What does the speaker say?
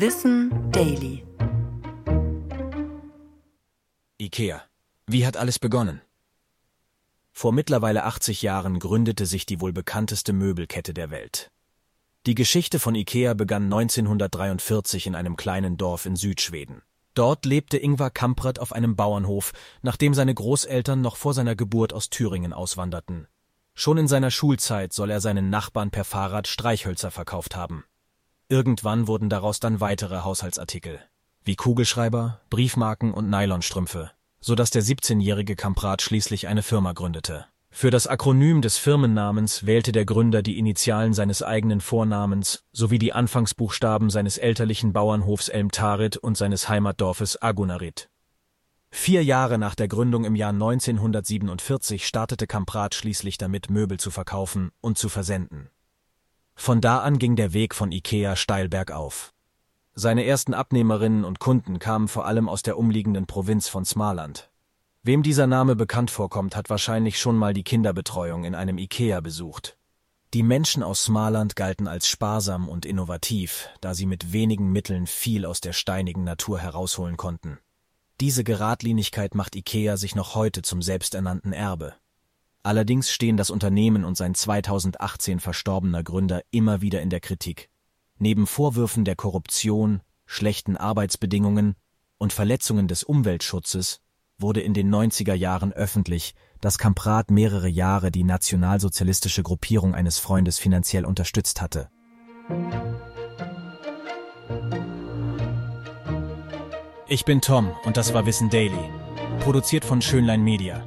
Wissen Daily. IKEA. Wie hat alles begonnen? Vor mittlerweile 80 Jahren gründete sich die wohl bekannteste Möbelkette der Welt. Die Geschichte von IKEA begann 1943 in einem kleinen Dorf in Südschweden. Dort lebte Ingvar Kamprad auf einem Bauernhof, nachdem seine Großeltern noch vor seiner Geburt aus Thüringen auswanderten. Schon in seiner Schulzeit soll er seinen Nachbarn per Fahrrad Streichhölzer verkauft haben. Irgendwann wurden daraus dann weitere Haushaltsartikel, wie Kugelschreiber, Briefmarken und Nylonstrümpfe, so dass der 17-jährige Kamprad schließlich eine Firma gründete. Für das Akronym des Firmennamens wählte der Gründer die Initialen seines eigenen Vornamens sowie die Anfangsbuchstaben seines elterlichen Bauernhofs Elmtarit und seines Heimatdorfes Agunarit. Vier Jahre nach der Gründung im Jahr 1947 startete Kamprad schließlich damit, Möbel zu verkaufen und zu versenden. Von da an ging der Weg von Ikea steil bergauf. Seine ersten Abnehmerinnen und Kunden kamen vor allem aus der umliegenden Provinz von Smaland. Wem dieser Name bekannt vorkommt, hat wahrscheinlich schon mal die Kinderbetreuung in einem Ikea besucht. Die Menschen aus Smaland galten als sparsam und innovativ, da sie mit wenigen Mitteln viel aus der steinigen Natur herausholen konnten. Diese Geradlinigkeit macht Ikea sich noch heute zum selbsternannten Erbe. Allerdings stehen das Unternehmen und sein 2018 verstorbener Gründer immer wieder in der Kritik. Neben Vorwürfen der Korruption, schlechten Arbeitsbedingungen und Verletzungen des Umweltschutzes wurde in den 90er Jahren öffentlich, dass Kamprad mehrere Jahre die nationalsozialistische Gruppierung eines Freundes finanziell unterstützt hatte. Ich bin Tom und das war Wissen Daily, produziert von Schönlein Media.